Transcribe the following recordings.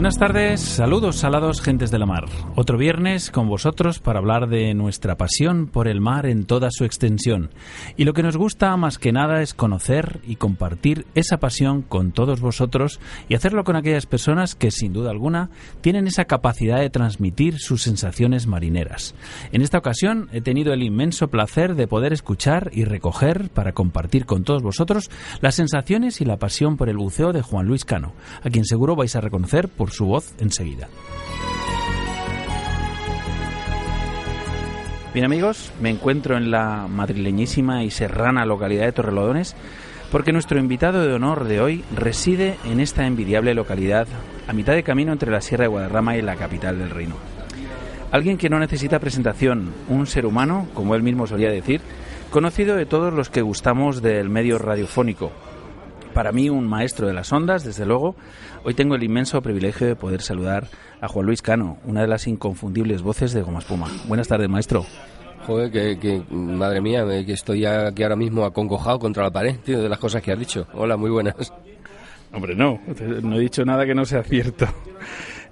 Buenas tardes, saludos salados gentes de la mar. Otro viernes con vosotros para hablar de nuestra pasión por el mar en toda su extensión. Y lo que nos gusta más que nada es conocer y compartir esa pasión con todos vosotros y hacerlo con aquellas personas que sin duda alguna tienen esa capacidad de transmitir sus sensaciones marineras. En esta ocasión he tenido el inmenso placer de poder escuchar y recoger para compartir con todos vosotros las sensaciones y la pasión por el buceo de Juan Luis Cano, a quien seguro vais a reconocer por su voz enseguida. Bien amigos, me encuentro en la madrileñísima y serrana localidad de Torrelodones porque nuestro invitado de honor de hoy reside en esta envidiable localidad a mitad de camino entre la Sierra de Guadarrama y la capital del reino. Alguien que no necesita presentación, un ser humano, como él mismo solía decir, conocido de todos los que gustamos del medio radiofónico, para mí un maestro de las ondas, desde luego. Hoy tengo el inmenso privilegio de poder saludar a Juan Luis Cano, una de las inconfundibles voces de Goma Espuma. Buenas tardes, maestro. Joder, que, madre mía, que estoy aquí ahora mismo acongojado contra la pared, tío, de las cosas que has dicho. Hola, muy buenas. Hombre, no, no he dicho nada que no sea cierto.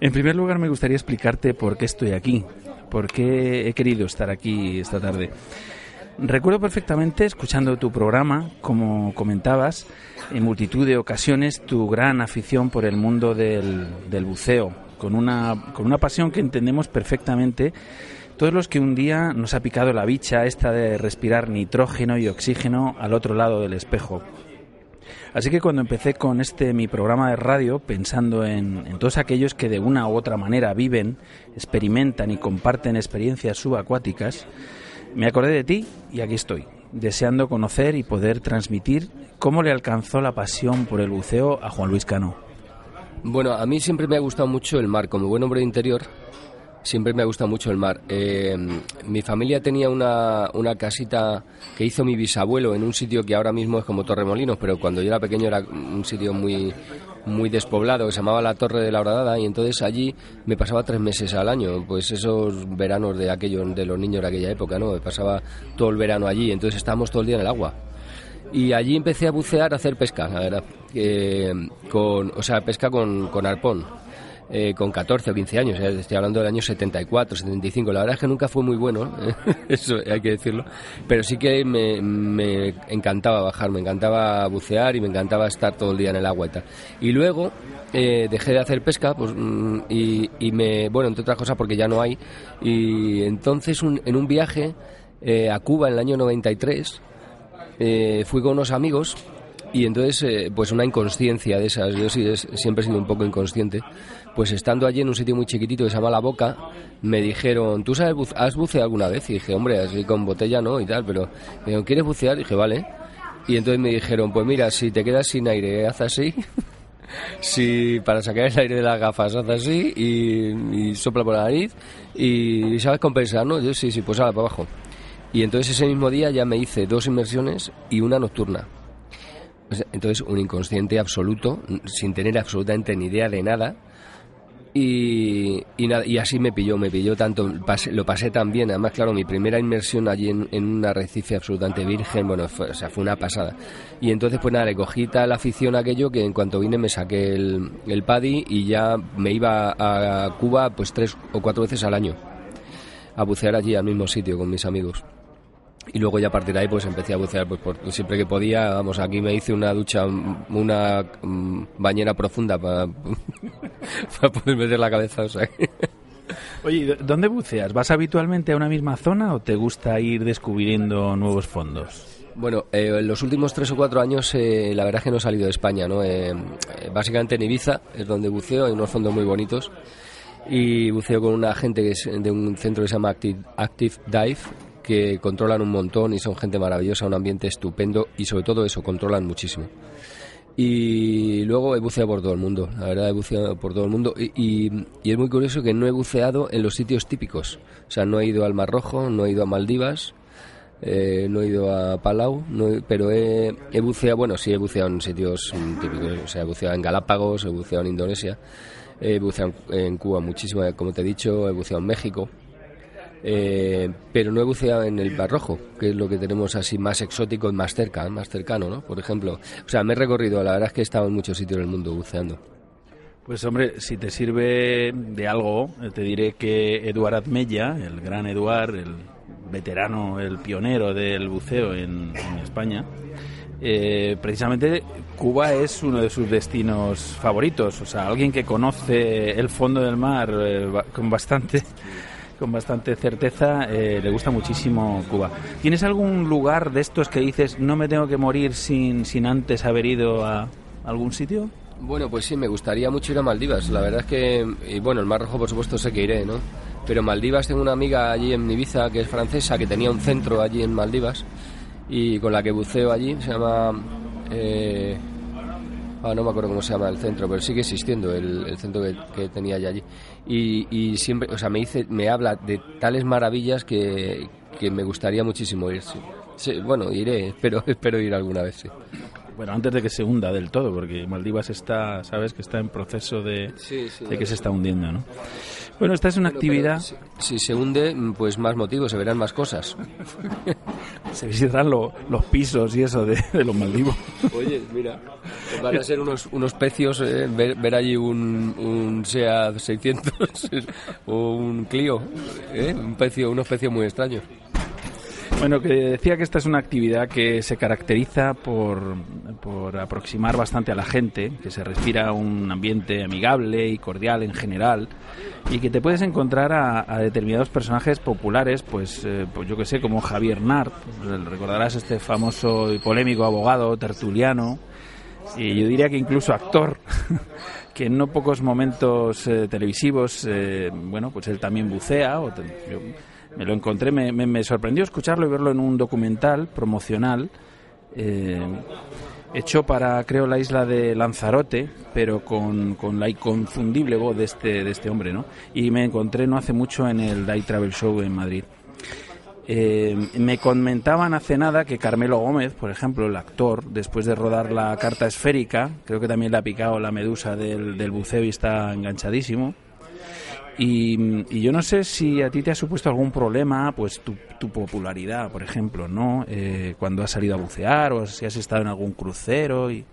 En primer lugar, me gustaría explicarte por qué estoy aquí, por qué he querido estar aquí esta tarde. Recuerdo perfectamente, escuchando tu programa, como comentabas, en multitud de ocasiones tu gran afición por el mundo del, buceo, con una, con una pasión que entendemos perfectamente todos los que un día nos ha picado la bicha esta de respirar nitrógeno y oxígeno al otro lado del espejo. Así que cuando empecé con este mi programa de radio, pensando en, en, todos aquellos que de una u otra manera viven, experimentan y comparten experiencias subacuáticas, me acordé de ti y aquí estoy, deseando conocer y poder transmitir cómo le alcanzó la pasión por el buceo a Juan Luis Cano. Bueno, a mí siempre me ha gustado mucho el mar. Como buen hombre de interior, siempre me ha gustado mucho el mar. Eh, mi familia tenía una, una, casita que hizo mi bisabuelo en un sitio que ahora mismo es como Torremolinos, pero cuando yo era pequeño era un sitio muy, muy despoblado que se llamaba la Torre de la Horadada y entonces allí me pasaba tres meses al año, pues esos veranos de aquello de los niños de aquella época, ¿no? Me pasaba todo el verano allí, entonces estábamos todo el día en el agua. Y allí empecé a bucear, a hacer pesca, la verdad, eh, con, o sea, pesca con, con arpón eh, con 14 o 15 años, estoy hablando del año 74, 75. La verdad es que nunca fue muy bueno, eso hay que decirlo, pero sí que me, encantaba bajar, me encantaba bucear y me encantaba estar todo el día en el agua y tal. Y luego eh, dejé de hacer pesca pues, mm, y, y, me, bueno, entre otras cosas porque ya no hay, y entonces en un viaje eh, a Cuba en el año 93 fui con unos amigos Y entonces, eh, pues una inconsciencia de esas, yo sí es- siempre he sido un poco inconsciente, pues estando allí en un sitio muy chiquitito que se llama La Boca, me dijeron, ¿tú sabes, buce- has buceado alguna vez? Y dije, hombre, así con botella no y tal, pero me dijeron, ¿quieres bucear? Y dije, vale. Y entonces me dijeron, pues mira, si te quedas sin aire, haz así. si para sacar el aire de las gafas, haz así y, y sopla por la nariz. Y sabes compensar, ¿no? Yo sí, sí, pues ahora para abajo. Y entonces ese mismo día ya me hice dos inmersiones y una nocturna. Entonces, un inconsciente absoluto, sin tener absolutamente ni idea de nada. Y, y, nada, y así me pilló, me pilló tanto, pasé- lo pasé tan bien. Además, claro, mi primera inmersión allí en, un arrecife absolutamente virgen, bueno, fue, o sea, fue una pasada. Y entonces, pues nada, le cogí tal afición aquello que en cuanto vine me saqué el, el paddy y ya me iba a Cuba pues tres o cuatro veces al año a bucear allí al mismo sitio con mis amigos. Y luego ya a partir de ahí pues empecé a bucear pues por, siempre que podía, vamos, aquí me hice una ducha, mm, una mm, bañera profunda para, para poder meter la cabeza, o sea que- Oye, ¿y dó- ¿dónde buceas? ¿Vas habitualmente a una misma zona o te gusta ir descubriendo nuevos fondos? Bueno, eh, en los últimos tres o cuatro años eh, la verdad es que no he salido de España, ¿no? Eh, eh, básicamente en Ibiza es donde buceo, hay unos fondos muy bonitos y buceo con una gente que es de un centro que se llama Active, Active Dive que controlan un montón y son gente maravillosa, un ambiente estupendo y sobre todo eso, controlan muchísimo. Y luego he buceado por todo el mundo, la verdad he buceado por todo el mundo y, y- es muy curioso que no he buceado en los sitios típicos, o sea, no he ido al Mar Rojo, no he ido a Maldivas, eh, no he ido a Palau, no pero he, buceado, bueno, sí he buceado en sitios mm, típicos, o sea, he buceado en Galápagos, he buceado en Indonesia, he buceado en, Cuba muchísimo, como te he dicho, he buceado en México, eh, pero no he buceado en el Mar Rojo, que es lo que tenemos así más exótico y más cerca, más cercano, ¿no? Por ejemplo, o sea, me he recorrido, la verdad es que he estado en muchos sitios del mundo buceando. Pues hombre, si te sirve de algo, te diré que Eduard Admella, el gran Eduard, el veterano, el pionero del buceo en, España, eh, precisamente Cuba es uno de sus destinos favoritos. O sea, alguien que conoce el fondo del mar eh, con bastante con bastante certeza eh, le gusta muchísimo Cuba. ¿Tienes algún lugar de estos que dices no me tengo que morir sin, sin antes haber ido a algún sitio? Bueno, pues sí, me gustaría mucho ir a Maldivas. La verdad es que, y bueno, el Mar Rojo, por supuesto, sé que iré, ¿no? Pero Maldivas, tengo una amiga allí en Ibiza que es francesa, que tenía un centro allí en Maldivas y con la que buceo allí. Se llama. eh, ah, no me acuerdo cómo se llama el centro, pero sigue existiendo el, el centro que, que tenía ella allí. Y, y siempre, o sea, me dice, me habla de tales maravillas que, que me gustaría muchísimo ir. sí. Sí, bueno, iré, espero, espero ir alguna vez, sí. Bueno, antes de que se hunda del todo, porque Maldivas está, sabes, que está en proceso de, Sí, sí, de ya que se está hundiendo, ¿no? Bueno, esta es una actividad, Si, si se hunde, pues más motivos, se verán más cosas. se visitarán lo- los pisos y eso de, los Maldivos. Oye, mira, van a ser unos, unos pecios, eh, ver, allí un, un SEA 600 o un Clio, eh, un pecio, unos pecios muy extraños. Bueno, que decía que esta es una actividad que se caracteriza por, por aproximar bastante a la gente, que se respira un ambiente amigable y cordial en general, y que te puedes encontrar a, a determinados personajes populares, pues, eh, pues yo que sé, como Javier Nart, recordarás este famoso y polémico abogado tertuliano, y yo diría que incluso actor, que en no pocos momentos eh, televisivos, eh, bueno, pues él también bucea, o te- yo me lo encontré, me, me- sorprendió escucharlo y verlo en un documental promocional eh, hecho para, creo, la isla de Lanzarote, pero con, con la inconfundible voz de este, de este hombre, ¿no? Y me encontré no hace mucho en el Day Travel Show en Madrid. Eh, me comentaban hace nada que Carmelo Gómez, por ejemplo, el actor, después de rodar la carta esférica, creo que también le ha picado la medusa del, del buceo y está enganchadísimo. Y, yo no sé si a ti te ha supuesto algún problema, pues tu, tu popularidad, por ejemplo, ¿no? Eh, cuando has salido a bucear o si has estado en algún crucero y...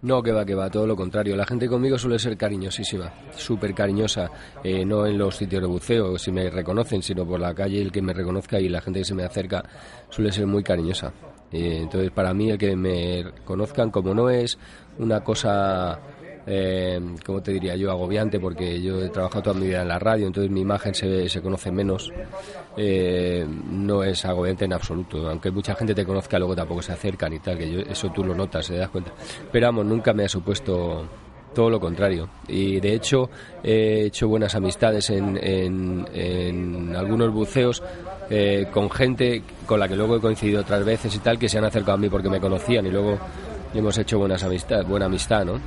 No, que va, que va, todo lo contrario. La gente conmigo suele ser cariñosísima, súper cariñosa, eh, no en los sitios de buceo, si me reconocen, sino por la calle, el que me reconozca y la gente que se me acerca suele ser muy cariñosa. Eh, entonces, para mí, el que me conozcan, como no es una cosa eh, ¿cómo te diría yo? Agobiante porque yo he trabajado toda mi vida en la radio, entonces mi imagen se, se conoce menos. Eh, no es agobiante en absoluto, aunque mucha gente te conozca, luego tampoco se acercan y tal, que yo, eso tú lo notas, te das cuenta. Pero vamos, nunca me ha supuesto todo lo contrario. Y de hecho he hecho buenas amistades en, en, algunos buceos eh, con gente con la que luego he coincidido otras veces y tal, que se han acercado a mí porque me conocían y luego hemos hecho buenas amistad, buena amistad, ¿no?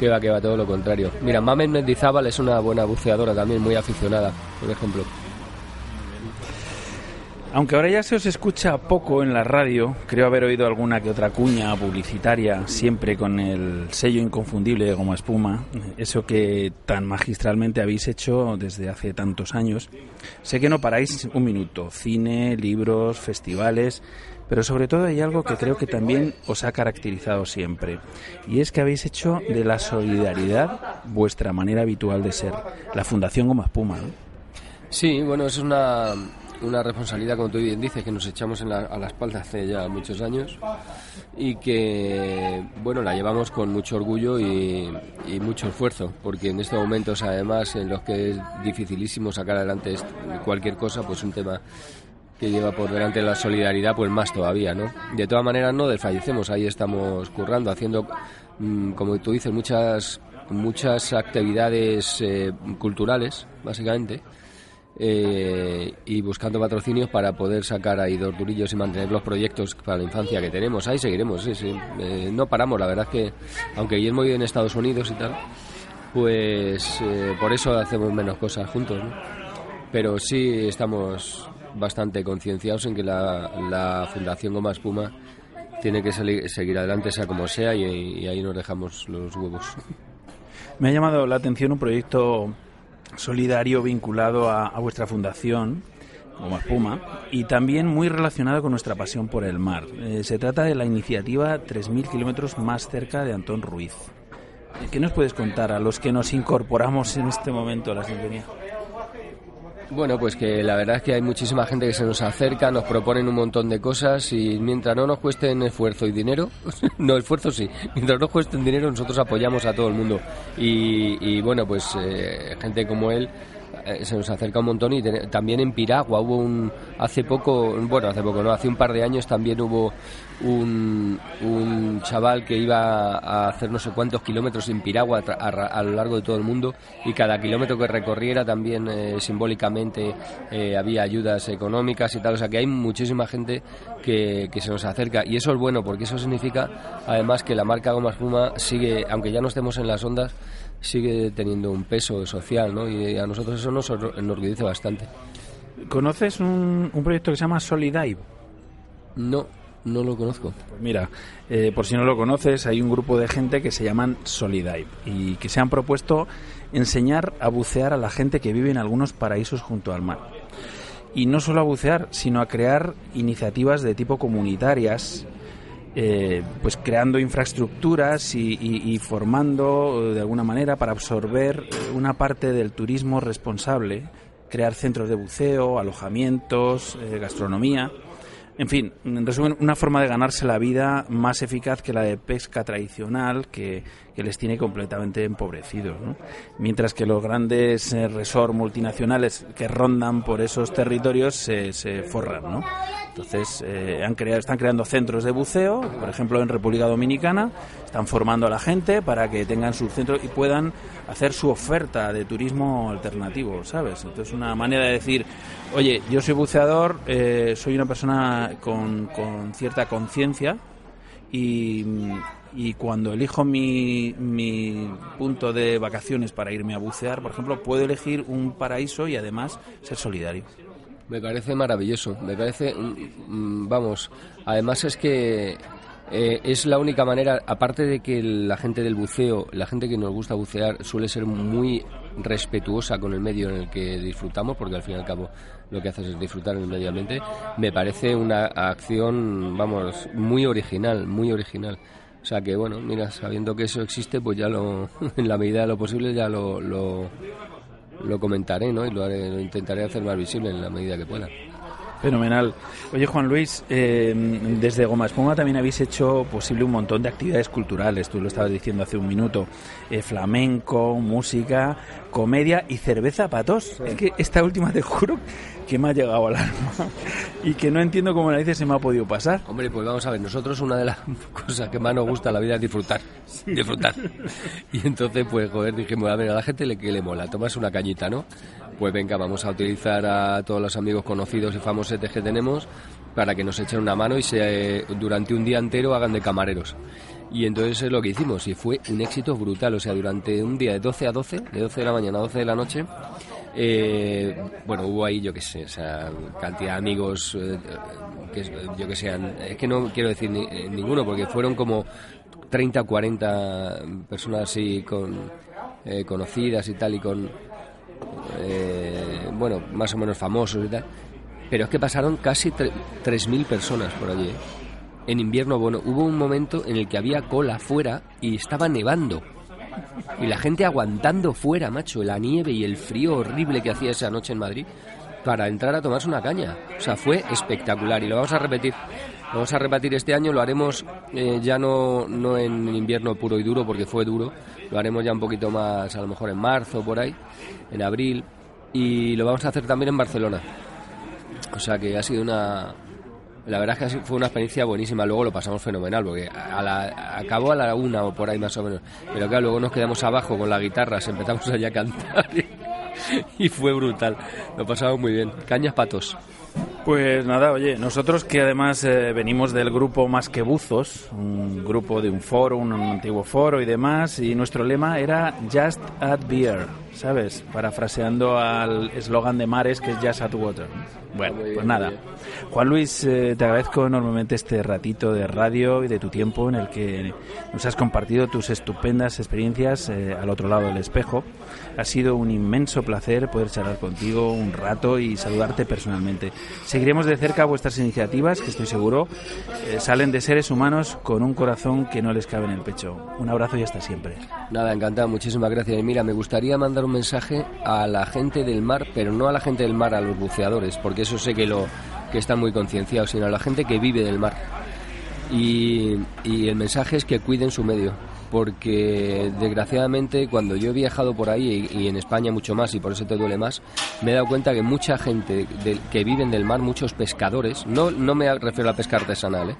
Que va, que va, todo lo contrario. Mira, Mamen Mendizábal es una buena buceadora también, muy aficionada, por ejemplo. Aunque ahora ya se os escucha poco en la radio, creo haber oído alguna que otra cuña publicitaria, siempre con el sello inconfundible de Goma Espuma, eso que tan magistralmente habéis hecho desde hace tantos años. Sé que no paráis un minuto, cine, libros, festivales, pero sobre todo hay algo que creo que también os ha caracterizado siempre, y es que habéis hecho de la solidaridad vuestra manera habitual de ser, la Fundación Goma Espuma. Sí, bueno, es una una responsabilidad, como tú bien dices, que nos echamos a la espalda hace ya muchos años y que, bueno, la llevamos con mucho orgullo y, mucho esfuerzo, porque en estos momentos, además, en los que es dificilísimo sacar adelante cualquier cosa, pues un tema que lleva por delante la solidaridad, pues más todavía, ¿no? De todas maneras, no desfallecemos, ahí estamos currando, haciendo, mm, como tú dices, muchas muchas actividades eh, culturales, básicamente, eh, y buscando patrocinios para poder sacar ahí dos durillos y mantener los proyectos para la infancia que tenemos. Ahí seguiremos, sí, sí. Eh, no paramos, la verdad es que, aunque Guillermo vive en Estados Unidos y tal, pues por eso hacemos menos cosas juntos, ¿no? Pero sí estamos bastante concienciados en que la, Fundación Goma Espuma tiene que seguir adelante, sea como sea, y ahí nos dejamos los huevos. Me ha llamado la atención un proyecto solidario vinculado a, vuestra fundación, como Espuma, y también muy relacionado con nuestra pasión por el mar. Eh, se trata de la iniciativa 3.000 kilómetros más cerca de Antón Ruiz. ¿Qué nos puedes contar a los que nos incorporamos en este momento a la sintonía? Bueno, pues que la verdad es que hay muchísima gente que se nos acerca, nos proponen un montón de cosas y mientras no nos cuesten esfuerzo y dinero, no esfuerzo sí, mientras no cuesten dinero nosotros apoyamos a todo el mundo. Y, bueno, pues eh, gente como él eh, se nos acerca un montón y también en Piragua hubo un hace poco bueno hace poco no hace un par de años también hubo un, un chaval que iba a hacer no sé cuántos kilómetros en Piragua a, lo largo de todo el mundo y cada kilómetro que recorriera también eh, simbólicamente eh, había ayudas económicas y tal o sea que hay muchísima gente que, que se nos acerca y eso es bueno porque eso significa además que la marca Goma Espuma sigue aunque ya no estemos en las ondas sigue teniendo un peso social, ¿no? Y a nosotros eso nos enorgullece bastante. ¿Conoces un, proyecto que se llama Solidive? No, no lo conozco. Pues mira, eh, por si no lo conoces, hay un grupo de gente que se llaman Solidive y que se han propuesto enseñar a bucear a la gente que vive en algunos paraísos junto al mar. Y no solo a bucear, sino a crear iniciativas de tipo comunitarias eh, pues creando infraestructuras y, formando eh, de alguna manera para absorber una parte del turismo responsable, crear centros de buceo, alojamientos, gastronomía. En fin, en resumen, una forma de ganarse la vida más eficaz que la de pesca tradicional que, les tiene completamente empobrecidos. Mientras que los grandes eh, resorts multinacionales que rondan por esos territorios se, se forran. ¿no? Entonces, eh, han creado, están creando centros de buceo, por ejemplo, en República Dominicana, están formando a la gente para que tengan sus centros y puedan hacer su oferta de turismo alternativo, ¿sabes? Entonces, una manera de decir, oye, yo soy buceador, eh, soy una persona con, con cierta conciencia y, y, cuando elijo mi punto de vacaciones para irme a bucear, por ejemplo, puedo elegir un paraíso y además ser solidario. Me parece maravilloso, me parece, mm, mm, vamos, además es que eh, es la única manera, aparte de que la gente del buceo, la gente que nos gusta bucear, suele ser muy respetuosa con el medio en el que disfrutamos, porque al fin y al cabo lo que haces es disfrutar en el medio ambiente, me parece una acción, vamos, muy original, muy original. O sea que, bueno, mira, sabiendo que eso existe, pues ya lo, en la medida de lo posible, ya lo, lo, comentaré, ¿no? Y lo, intentaré hacer más visible en la medida que pueda. Fenomenal. Oye, Juan Luis, eh, desde Goma Espuma también habéis hecho posible un montón de actividades culturales. Tú lo estabas diciendo hace un minuto. Eh, flamenco, música, comedia y cerveza patos. Es que esta última te juro que me ha llegado al alma y que no entiendo cómo dice se me ha podido pasar. Hombre, pues vamos a ver, nosotros una de las cosas que más nos gusta en la vida es disfrutar, disfrutar. Y entonces, pues, joder, dijimos, a ver, a la gente le, que le mola, tomas una cañita, ¿no? Pues venga, vamos a utilizar a todos los amigos conocidos y famosos que tenemos para que nos echen una mano y se, durante un día entero hagan de camareros. Y entonces es lo que hicimos y fue un éxito brutal. O sea, durante un día de 12 a 12, de 12 de la mañana a 12 de la noche, eh, bueno, hubo ahí, yo qué sé, o sea, cantidad de amigos, eh, que yo que sé, es que no quiero decir eh, ninguno, porque fueron como 30 o 40 personas así con, conocidas y tal, y con, bueno, más o menos famosos y tal. Pero es que pasaron casi 3.000 personas por allí. En invierno, bueno, hubo un momento en el que había cola fuera y estaba nevando. Y la gente aguantando fuera, macho, la nieve y el frío horrible que hacía esa noche en Madrid para entrar a tomarse una caña. O sea, fue espectacular y lo vamos a repetir. Vamos a repetir este año, lo haremos eh, ya no, no en invierno puro y duro porque fue duro, lo haremos ya un poquito más, a lo mejor en marzo, por ahí, en abril, y lo vamos a hacer también en Barcelona. O sea que ha sido una, la verdad es que fue una experiencia buenísima. Luego lo pasamos fenomenal, porque a la, acabó a la una o por ahí más o menos. Pero claro, luego nos quedamos abajo con la guitarra, empezamos allá a cantar y, fue brutal. Lo pasamos muy bien. Cañas patos. Pues nada, oye, nosotros que además eh, venimos del grupo Más que Buzos, un grupo de un foro, un antiguo foro y demás, y nuestro lema era Just Add Beer, ¿sabes? Parafraseando al eslogan de Mares que es Just Add Water. Bueno, pues nada. Juan Luis, eh, te agradezco enormemente este ratito de radio y de tu tiempo en el que nos has compartido tus estupendas experiencias eh, al otro lado del espejo. Ha sido un inmenso placer poder charlar contigo un rato y saludarte personalmente. Seguiremos de cerca vuestras iniciativas, que estoy seguro eh, salen de seres humanos con un corazón que no les cabe en el pecho. Un abrazo y hasta siempre. Nada, encantado, muchísimas gracias. Y mira, me gustaría mandar un mensaje a la gente del mar, pero no a la gente del mar, a los buceadores, porque eso sé que lo que están muy concienciados, sino a la gente que vive del mar. Y, el mensaje es que cuiden su medio, porque desgraciadamente cuando yo he viajado por ahí y, en España mucho más y por eso te duele más, me he dado cuenta que mucha gente que viven del mar, muchos pescadores, no, no me refiero a pesca artesanal, ¿eh?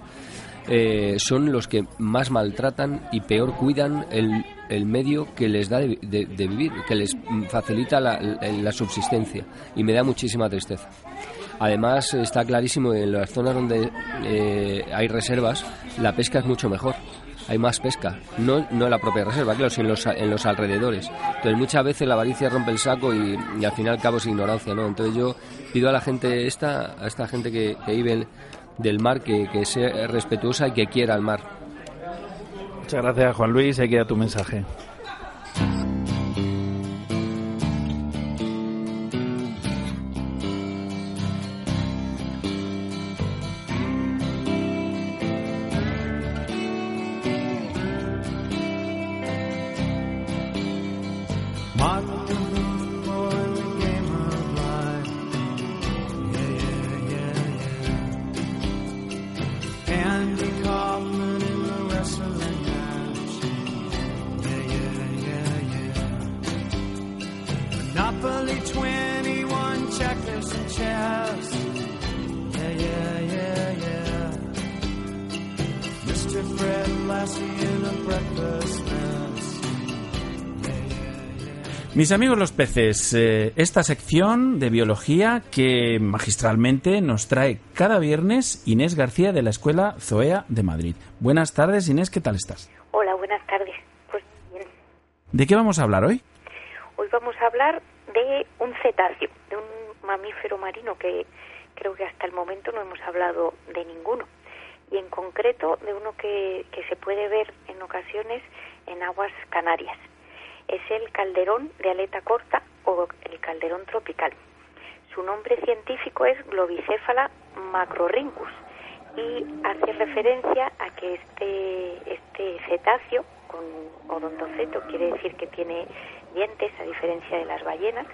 Eh, son los que más maltratan y peor cuidan el, el medio que les da de, vivir, que les facilita la, la subsistencia y me da muchísima tristeza. Además, está clarísimo en las zonas donde eh, hay reservas, la pesca es mucho mejor. Hay más pesca, no, no en la propia reserva, claro, sino en los, en los alrededores. Entonces, muchas veces la avaricia rompe el saco y, al final cabo es ignorancia, ¿no? Entonces, yo pido a la gente esta, a esta gente que, vive del mar, que, que sea respetuosa y que quiera el mar. Muchas gracias, Juan Luis. Ahí queda tu mensaje. Mis amigos los peces, eh, esta sección de biología que magistralmente nos trae cada viernes Inés García de la Escuela Zoea de Madrid. Buenas tardes, Inés, ¿qué tal estás? Hola, buenas tardes. Pues bien. ¿De qué vamos a hablar hoy? Hoy vamos a hablar de un cetáceo, de un mamífero marino que creo que hasta el momento no hemos hablado de ninguno. Y en concreto de uno que, que se puede ver en ocasiones en aguas canarias es el calderón de aleta corta o el calderón tropical. Su nombre científico es Globicéfala macrorhynchus y hace referencia a que este, este cetáceo con odontoceto, quiere decir que tiene dientes, a diferencia de las ballenas,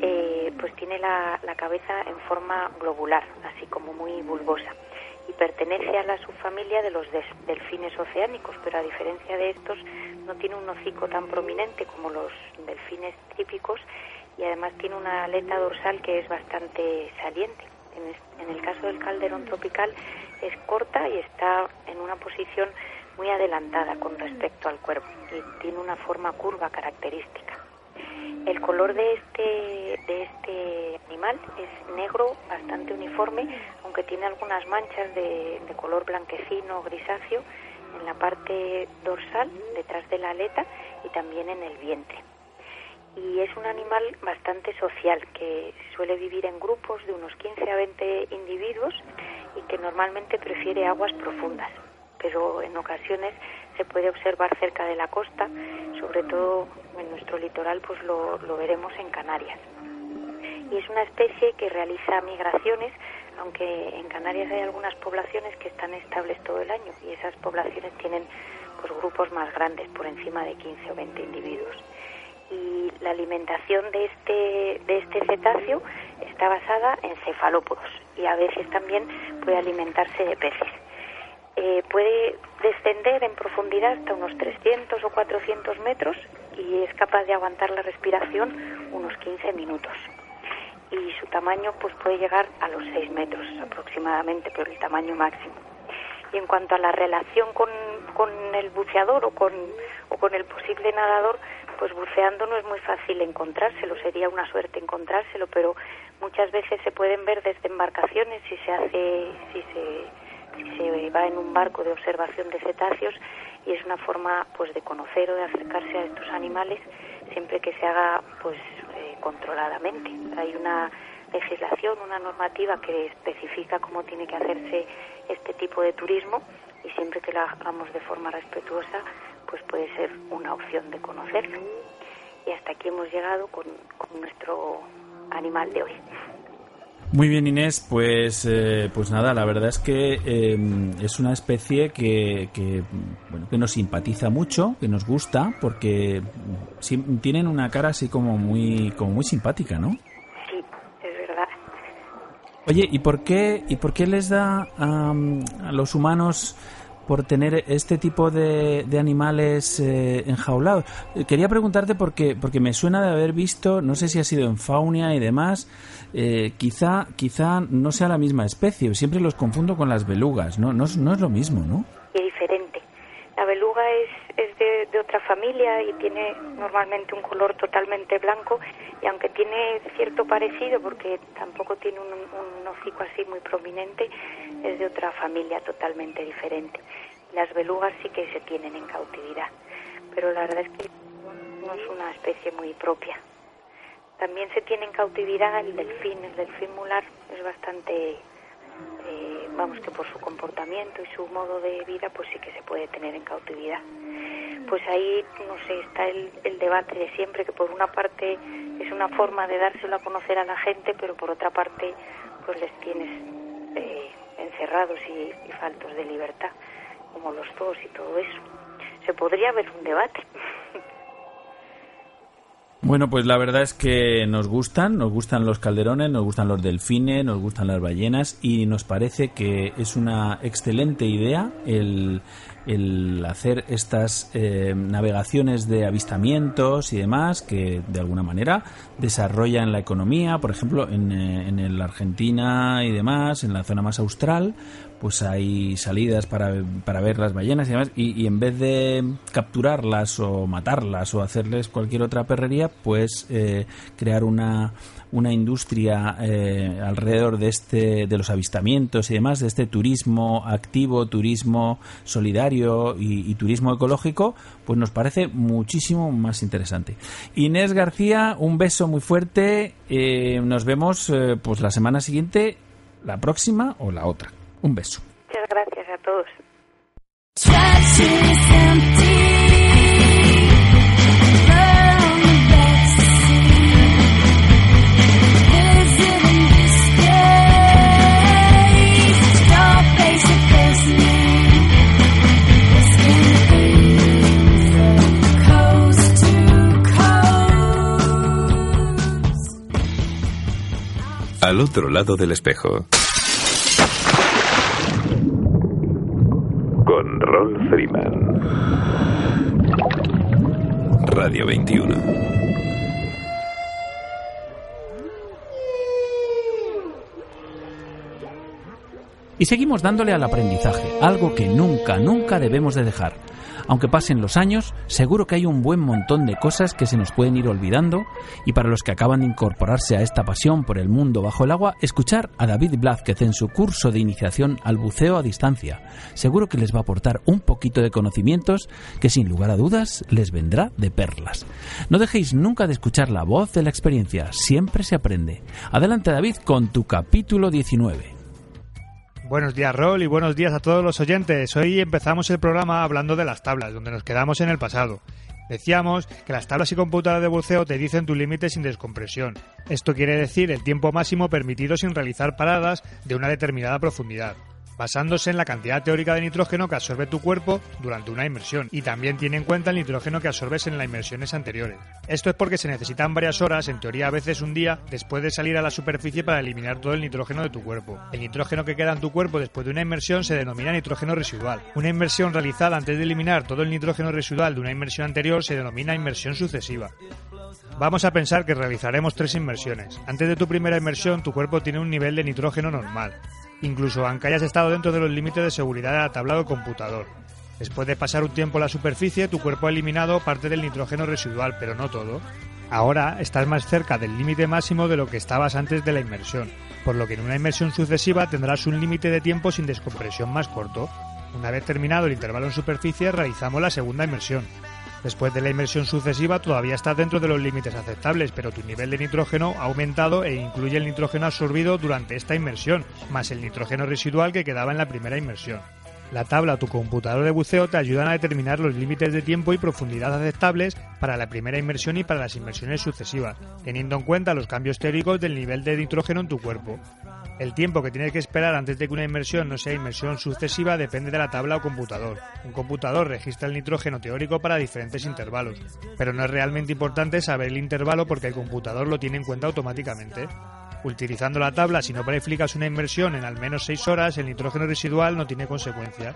eh, pues tiene la, la cabeza en forma globular, así como muy bulbosa y pertenece a la subfamilia de los delfines oceánicos, pero a diferencia de estos no tiene un hocico tan prominente como los delfines típicos y además tiene una aleta dorsal que es bastante saliente. En, el caso del calderón tropical es corta y está en una posición muy adelantada con respecto al cuerpo y tiene una forma curva característica. El color de este, de este animal es negro, bastante uniforme, aunque tiene algunas manchas de, de color blanquecino grisáceo en la parte dorsal, detrás de la aleta y también en el vientre. Y es un animal bastante social que suele vivir en grupos de unos 15 a 20 individuos y que normalmente prefiere aguas profundas, pero en ocasiones se puede observar cerca de la costa, sobre todo en nuestro litoral, pues lo, lo veremos en Canarias. Y es una especie que realiza migraciones aunque en Canarias hay algunas poblaciones que están estables todo el año y esas poblaciones tienen pues, grupos más grandes, por encima de 15 o 20 individuos. Y la alimentación de este, de este cetáceo está basada en cefalópodos y a veces también puede alimentarse de peces. Eh, puede descender en profundidad hasta unos 300 o 400 metros y es capaz de aguantar la respiración unos 15 minutos y su tamaño pues puede llegar a los 6 metros aproximadamente, pero el tamaño máximo. Y en cuanto a la relación con, con el buceador o con, o con el posible nadador, pues buceando no es muy fácil encontrárselo, sería una suerte encontrárselo, pero muchas veces se pueden ver desde embarcaciones si se hace, si se, si se va en un barco de observación de cetáceos y es una forma pues de conocer o de acercarse a estos animales siempre que se haga pues eh, controladamente. Hay una legislación, una normativa que especifica cómo tiene que hacerse este tipo de turismo y siempre que lo hagamos de forma respetuosa, pues puede ser una opción de conocerlo. Y hasta aquí hemos llegado con, nuestro animal de hoy. Muy bien, Inés. Pues, eh, pues nada, la verdad es que em, es una especie que, que, bueno, que nos simpatiza mucho, que nos gusta, porque tienen una cara así como muy, como muy simpática, ¿no? Sí, es verdad. Oye, ¿y por qué, y por qué les da a los humanos por tener este tipo de, de animales eh, enjaulados. Quería preguntarte porque, porque me suena de haber visto, no sé si ha sido en Faunia y demás, eh, quizá, quizá no sea la misma especie, siempre los confundo con las belugas, ¿no? No, es lo mismo, ¿no? Es diferente. La beluga es, es de, otra familia y tiene normalmente un color totalmente blanco y aunque tiene cierto parecido porque tampoco tiene un, un hocico así muy prominente, es de otra familia totalmente diferente. Las belugas sí que se tienen en cautividad, pero la verdad es que no es una especie muy propia. También se tiene en cautividad el delfín. El delfín mular es bastante, eh, vamos, que por su comportamiento y su modo de vida, pues sí que se puede tener en cautividad. Pues ahí, no sé, está el, debate de siempre, que por una parte es una forma de dárselo a conocer a la gente, pero por otra parte, pues les tienes eh, encerrados y, y faltos de libertad, como los dos y todo eso. Se podría haber un debate. Bueno, pues la verdad es que nos gustan, nos gustan los calderones, nos gustan los delfines, nos gustan las ballenas y nos parece que es una excelente idea el, el hacer estas eh, navegaciones de avistamientos y demás que de alguna manera desarrollan la economía, por ejemplo en, eh, en la Argentina y demás, en la zona más austral, pues hay salidas para, para ver las ballenas y demás. Y, en vez de capturarlas o matarlas o hacerles cualquier otra perrería, pues eh, crear una una industria eh, alrededor de este de los avistamientos y demás de este turismo activo turismo solidario y, turismo ecológico pues nos parece muchísimo más interesante. Inés García un beso muy fuerte. Eh, nos vemos eh, pues la semana siguiente la próxima o la otra. Un beso. Muchas gracias a todos Al otro lado del espejo. Con Ron Freeman. Radio 21. Y seguimos dándole al aprendizaje, algo que nunca, nunca debemos de dejar. Aunque pasen los años, seguro que hay un buen montón de cosas que se nos pueden ir olvidando y para los que acaban de incorporarse a esta pasión por el mundo bajo el agua, escuchar a David Blázquez en su curso de iniciación al buceo a distancia. Seguro que les va a aportar un poquito de conocimientos que sin lugar a dudas les vendrá de perlas. No dejéis nunca de escuchar la voz de la experiencia, siempre se aprende. Adelante David con tu capítulo 19. Buenos días, Rol, y buenos días a todos los oyentes. Hoy empezamos el programa hablando de las tablas, donde nos quedamos en el pasado. Decíamos que las tablas y computadoras de buceo te dicen tu límite sin descompresión. Esto quiere decir el tiempo máximo permitido sin realizar paradas de una determinada profundidad basándose en la cantidad teórica de nitrógeno que absorbe tu cuerpo durante una inmersión y también tiene en cuenta el nitrógeno que absorbes en las inmersiones anteriores. Esto es porque se necesitan varias horas, en teoría a veces un día, después de salir a la superficie para eliminar todo el nitrógeno de tu cuerpo. El nitrógeno que queda en tu cuerpo después de una inmersión se denomina nitrógeno residual. Una inmersión realizada antes de eliminar todo el nitrógeno residual de una inmersión anterior se denomina inmersión sucesiva. Vamos a pensar que realizaremos tres inmersiones. Antes de tu primera inmersión, tu cuerpo tiene un nivel de nitrógeno normal incluso aunque hayas estado dentro de los límites de seguridad de la tabla o computador. Después de pasar un tiempo en la superficie, tu cuerpo ha eliminado parte del nitrógeno residual, pero no todo. Ahora estás más cerca del límite máximo de lo que estabas antes de la inmersión, por lo que en una inmersión sucesiva tendrás un límite de tiempo sin descompresión más corto. Una vez terminado el intervalo en superficie, realizamos la segunda inmersión. Después de la inmersión sucesiva todavía está dentro de los límites aceptables, pero tu nivel de nitrógeno ha aumentado e incluye el nitrógeno absorbido durante esta inmersión, más el nitrógeno residual que quedaba en la primera inmersión. La tabla o tu computador de buceo te ayudan a determinar los límites de tiempo y profundidad aceptables para la primera inmersión y para las inmersiones sucesivas, teniendo en cuenta los cambios teóricos del nivel de nitrógeno en tu cuerpo. El tiempo que tienes que esperar antes de que una inmersión no sea inmersión sucesiva depende de la tabla o computador. Un computador registra el nitrógeno teórico para diferentes intervalos, pero no es realmente importante saber el intervalo porque el computador lo tiene en cuenta automáticamente. Utilizando la tabla, si no planificas una inmersión en al menos 6 horas, el nitrógeno residual no tiene consecuencia.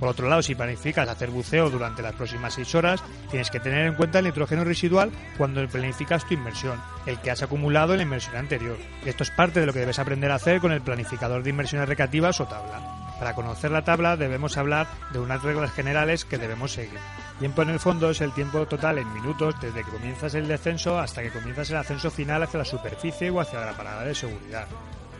Por otro lado, si planificas hacer buceo durante las próximas 6 horas, tienes que tener en cuenta el nitrógeno residual cuando planificas tu inmersión, el que has acumulado en la inmersión anterior. Esto es parte de lo que debes aprender a hacer con el planificador de inmersiones recreativas o tabla. Para conocer la tabla debemos hablar de unas reglas generales que debemos seguir. Tiempo en el fondo es el tiempo total en minutos desde que comienzas el descenso hasta que comienzas el ascenso final hacia la superficie o hacia la parada de seguridad.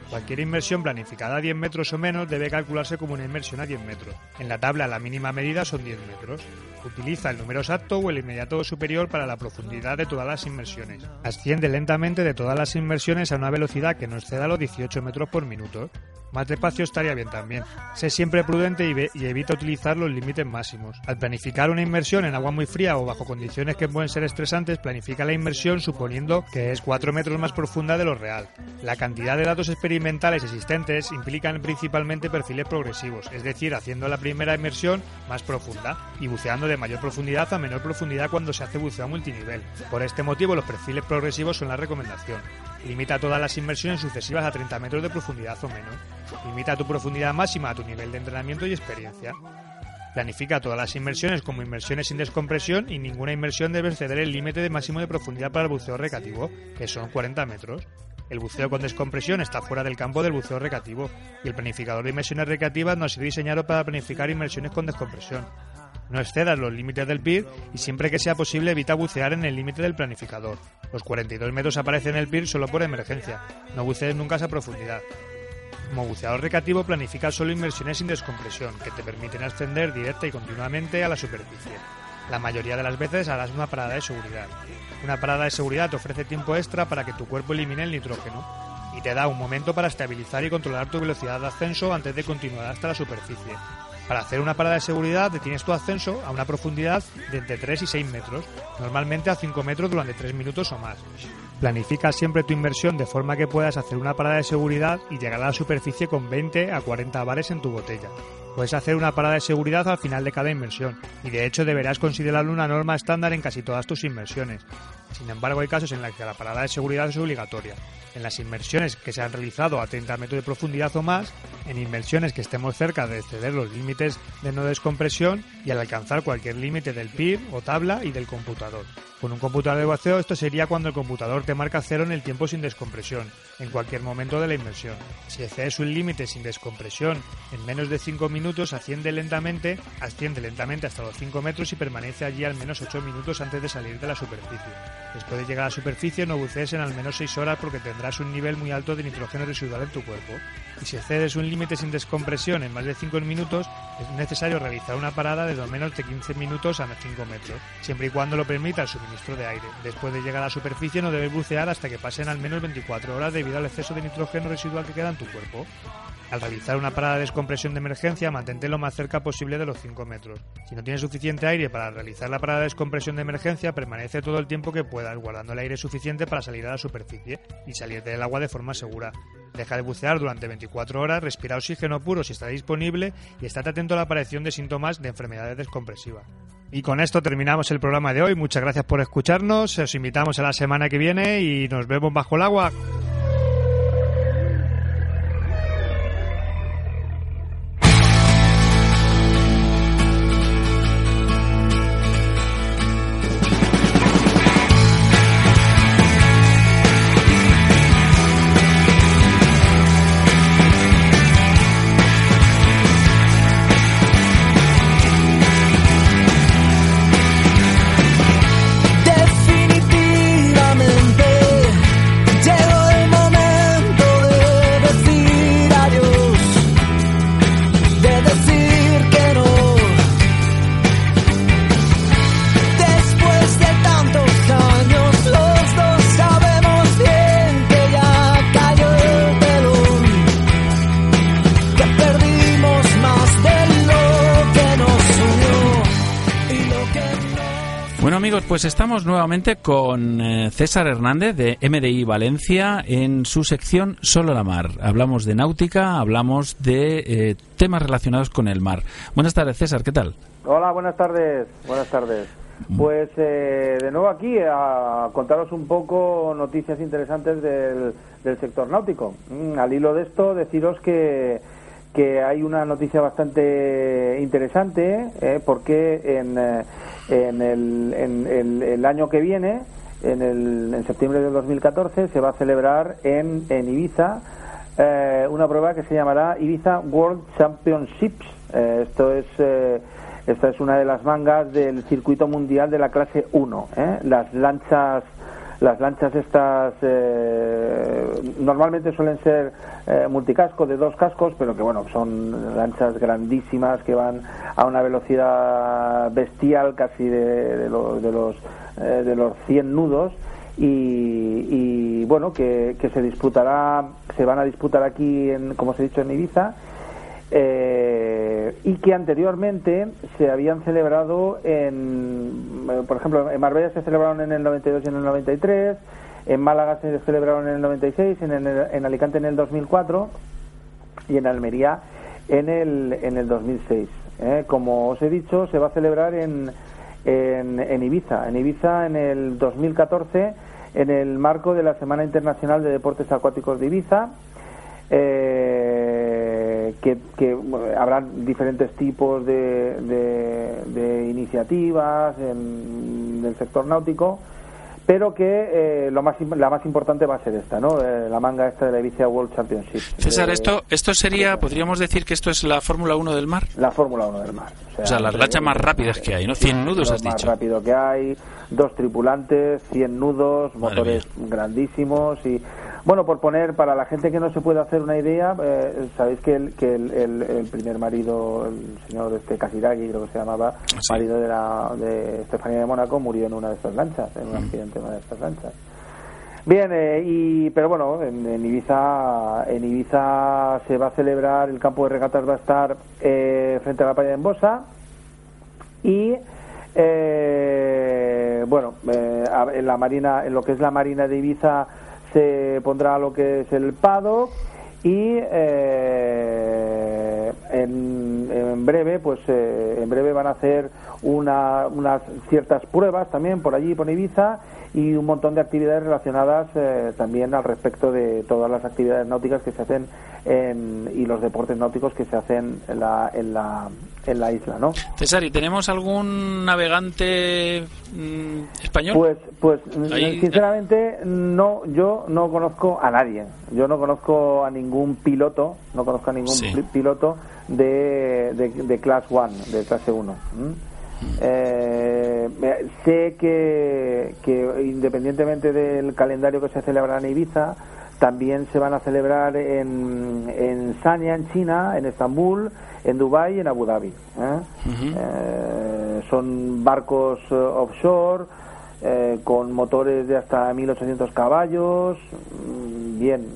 Cualquier inmersión planificada a 10 metros o menos debe calcularse como una inmersión a 10 metros. En la tabla la mínima medida son 10 metros. Utiliza el número exacto o el inmediato superior para la profundidad de todas las inmersiones. Asciende lentamente de todas las inmersiones a una velocidad que no exceda los 18 metros por minuto. Más despacio estaría bien también. Sé siempre prudente y, evita utilizar los límites máximos. Al planificar una inmersión en agua muy fría o bajo condiciones que pueden ser estresantes, planifica la inmersión suponiendo que es 4 metros más profunda de lo real. La cantidad de datos experimentales existentes implican principalmente perfiles progresivos, es decir, haciendo la primera inmersión más profunda y buceando de mayor profundidad a menor profundidad cuando se hace buceo multinivel. Por este motivo, los perfiles progresivos son la recomendación. Limita todas las inmersiones sucesivas a 30 metros de profundidad o menos. Limita tu profundidad máxima a tu nivel de entrenamiento y experiencia. Planifica todas las inmersiones como inmersiones sin descompresión y ninguna inmersión debe exceder el límite de máximo de profundidad para el buceo recreativo, que son 40 metros. El buceo con descompresión está fuera del campo del buceo recreativo y el planificador de inmersiones recreativas no ha sido diseñado para planificar inmersiones con descompresión. No excedas los límites del PIR y siempre que sea posible evita bucear en el límite del planificador. Los 42 metros aparecen en el PIR solo por emergencia. No bucees nunca a esa profundidad. Como buceador recreativo planifica solo inmersiones sin descompresión, que te permiten ascender directa y continuamente a la superficie. La mayoría de las veces harás una parada de seguridad. Una parada de seguridad te ofrece tiempo extra para que tu cuerpo elimine el nitrógeno y te da un momento para estabilizar y controlar tu velocidad de ascenso antes de continuar hasta la superficie. Para hacer una parada de seguridad detienes tu ascenso a una profundidad de entre 3 y 6 metros, normalmente a 5 metros durante 3 minutos o más. Planifica siempre tu inversión de forma que puedas hacer una parada de seguridad y llegar a la superficie con 20 a 40 bares en tu botella. Puedes hacer una parada de seguridad al final de cada inmersión, y de hecho deberás considerarlo una norma estándar en casi todas tus inmersiones. Sin embargo, hay casos en los que la parada de seguridad es obligatoria. En las inmersiones que se han realizado a 30 metros de profundidad o más, en inmersiones que estemos cerca de exceder los límites de no descompresión y al alcanzar cualquier límite del PIR o tabla y del computador. Con un computador de vacío esto sería cuando el computador te marca cero en el tiempo sin descompresión, en cualquier momento de la inmersión. Si excedes un límite sin descompresión en menos de 5 minutos, asciende lentamente, asciende lentamente hasta los 5 metros y permanece allí al menos 8 minutos antes de salir de la superficie. Después de llegar a la superficie no bucees en al menos 6 horas porque tendrás un nivel muy alto de nitrógeno residual en tu cuerpo. Y si excedes un límite sin descompresión en más de 5 minutos, es necesario realizar una parada de no menos de 15 minutos a 5 metros, siempre y cuando lo permita el suministro de aire. Después de llegar a la superficie no debes bucear hasta que pasen al menos 24 horas debido al exceso de nitrógeno residual que queda en tu cuerpo. Al realizar una parada de descompresión de emergencia, mantente lo más cerca posible de los 5 metros. Si no tienes suficiente aire para realizar la parada de descompresión de emergencia, permanece todo el tiempo que puedas, guardando el aire suficiente para salir a la superficie y salir del agua de forma segura. Deja de bucear durante 24 horas, respira oxígeno puro si está disponible y estate atento a la aparición de síntomas de enfermedades descompresivas. Y con esto terminamos el programa de hoy. Muchas gracias por escucharnos. Os invitamos a la semana que viene y nos vemos bajo el agua. Estamos nuevamente con eh, César Hernández de MDI Valencia en su sección Solo la Mar. Hablamos de náutica, hablamos de eh, temas relacionados con el mar. Buenas tardes César, ¿qué tal? Hola, buenas tardes. Buenas tardes. Pues eh, de nuevo aquí a contaros un poco noticias interesantes del, del sector náutico. Mm, al hilo de esto, deciros que, que hay una noticia bastante interesante eh, porque en, eh, en, el, en el- el año que viene, en, el, en septiembre del 2014, se va a celebrar en, en Ibiza eh, una prueba que se llamará Ibiza World Championships. Eh, esto es eh, esta es una de las mangas del circuito mundial de la clase 1. ¿eh? Las lanchas las lanchas estas eh, normalmente suelen ser eh, multicasco de dos cascos, pero que bueno, son lanchas grandísimas que van a una velocidad bestial casi de, de lo- de los eh, de los 100 nudos. Y, y, bueno que, que se disputará se van a disputar aquí en como os he dicho en Ibiza eh, y que anteriormente se habían celebrado en, eh, por ejemplo, en Marbella se celebraron en el 92 y en el 93, en Málaga se celebraron en el 96, en, el- en Alicante en el 2004 y en Almería en el, en el 2006. ¿eh? Como os he dicho, se va a celebrar en, en, en Ibiza, en Ibiza en el 2014 en el marco de la Semana Internacional de Deportes Acuáticos de Ibiza que, que, bueno, habrá diferentes tipos de, de- de iniciativas en el sector náutico, pero que eh, lo más, la más importante va a ser esta, ¿no? Eh, la manga esta de la Ibiza World Championship. César, Eh, esto, esto sería, podríamos decir que esto es la Fórmula 1 del mar. la Fórmula 1 del mar. O sea, las lanchas más rápidas que hay, ¿no? 100 nudos has más dicho. rápido que hay, dos tripulantes, 100 nudos, Madre motores grandísimos y bueno, por poner para la gente que no se puede hacer una idea, eh, sabéis que, el, que el, el- el primer marido, el señor este Casiraghi, creo que se llamaba, Sí. marido de, la, de Estefanía de Mónaco, murió en una de estas lanchas, en un accidente en una de estas lanchas. Bien, eh, y, pero bueno, en, en Ibiza en Ibiza se va a celebrar, el campo de regatas va a estar eh, frente a la playa de Embosa y eh, bueno, eh, a- en la marina, en lo que es la marina de Ibiza se pondrá lo que es el paddock y eh, en, en breve, pues eh, en breve van a hacer una, unas ciertas pruebas también por allí, por Ibiza, y un montón de actividades relacionadas eh, también al respecto de todas las actividades náuticas que se hacen en, y los deportes náuticos que se hacen en la, en la, en la isla, ¿no? César, ¿y tenemos algún navegante mm, español? Pues, pues Ahí- sinceramente no, yo no conozco a nadie. Yo no conozco a ningún piloto, no conozco a ningún Sí. piloto de, de, de Class 1, de clase 1. Eh, sé que, que independientemente del calendario que se celebra en Ibiza, también se van a celebrar en, en Sanya, en China, en Estambul, en Dubái y en Abu Dhabi. ¿eh? Eh, son barcos eh, offshore eh, con motores de hasta 1800 caballos. mm, Bien,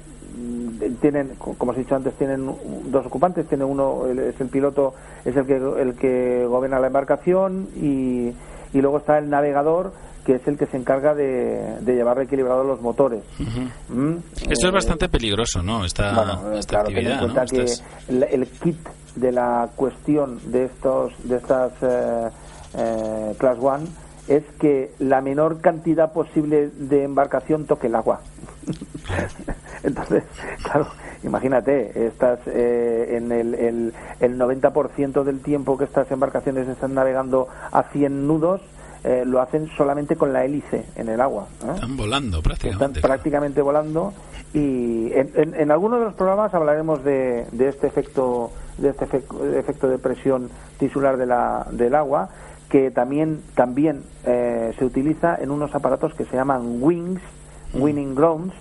tienen, co- como os he dicho antes, tienen dos ocupantes. Tiene uno, el- es el piloto, es el que el que gobierna la embarcación y, y luego está el navegador que es el que se encarga de, de llevar equilibrados los motores. ¿Mm? Esto es bastante peligroso, ¿no? Esta, bueno, eh, esta claro, ten en actividad, ¿no? cuenta que Estas- el, el kit de la cuestión de estos de estas eh, eh, class one es que la menor cantidad posible de embarcación toque el agua. Entonces, claro, imagínate, estás eh, en el, el, el 90% del tiempo que estas embarcaciones están navegando a 100 nudos, eh, lo hacen solamente con la hélice en el agua. ¿eh? Están volando están prácticamente. prácticamente volando y en, en, en algunos de los programas hablaremos de, de este efecto de este efec- efecto de presión tisular de la, del agua que también también eh, se utiliza en unos aparatos que se llaman wings winning grounds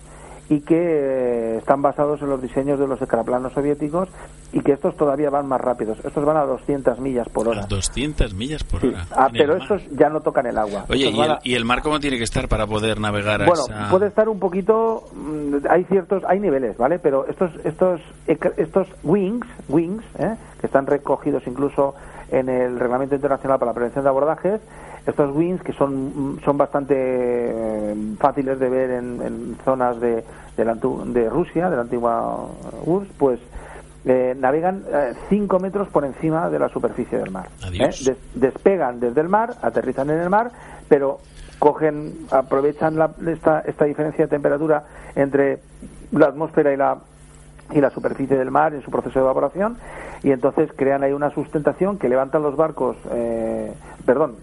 y que eh, están basados en los diseños de los escaraplanos soviéticos y que estos todavía van más rápidos estos van a 200 millas por hora A 200 millas por Sí. hora. Ah, pero estos ya no tocan el agua Oye, ¿y el, a- ¿y el mar cómo tiene que estar para poder navegar a bueno, esa...? puede estar un poquito. mm, Hay ciertos, hay niveles, ¿vale? Pero estos, estos, estos wings, wings, ¿eh? que están recogidos incluso en el Reglamento Internacional para la Prevención de Abordajes, estos wings que son, son bastante eh, fáciles de ver en, en zonas de, de, la de Rusia, de la antigua URSS, pues eh, navegan 5 metros por encima de la superficie del mar. Adiós. ¿eh? Des- despegan desde el mar, aterrizan en el mar, pero cogen, aprovechan la- esta, esta diferencia de temperatura entre la atmósfera y la y la superficie del mar en su proceso de evaporación y entonces crean ahí una sustentación que levantan los barcos eh, perdón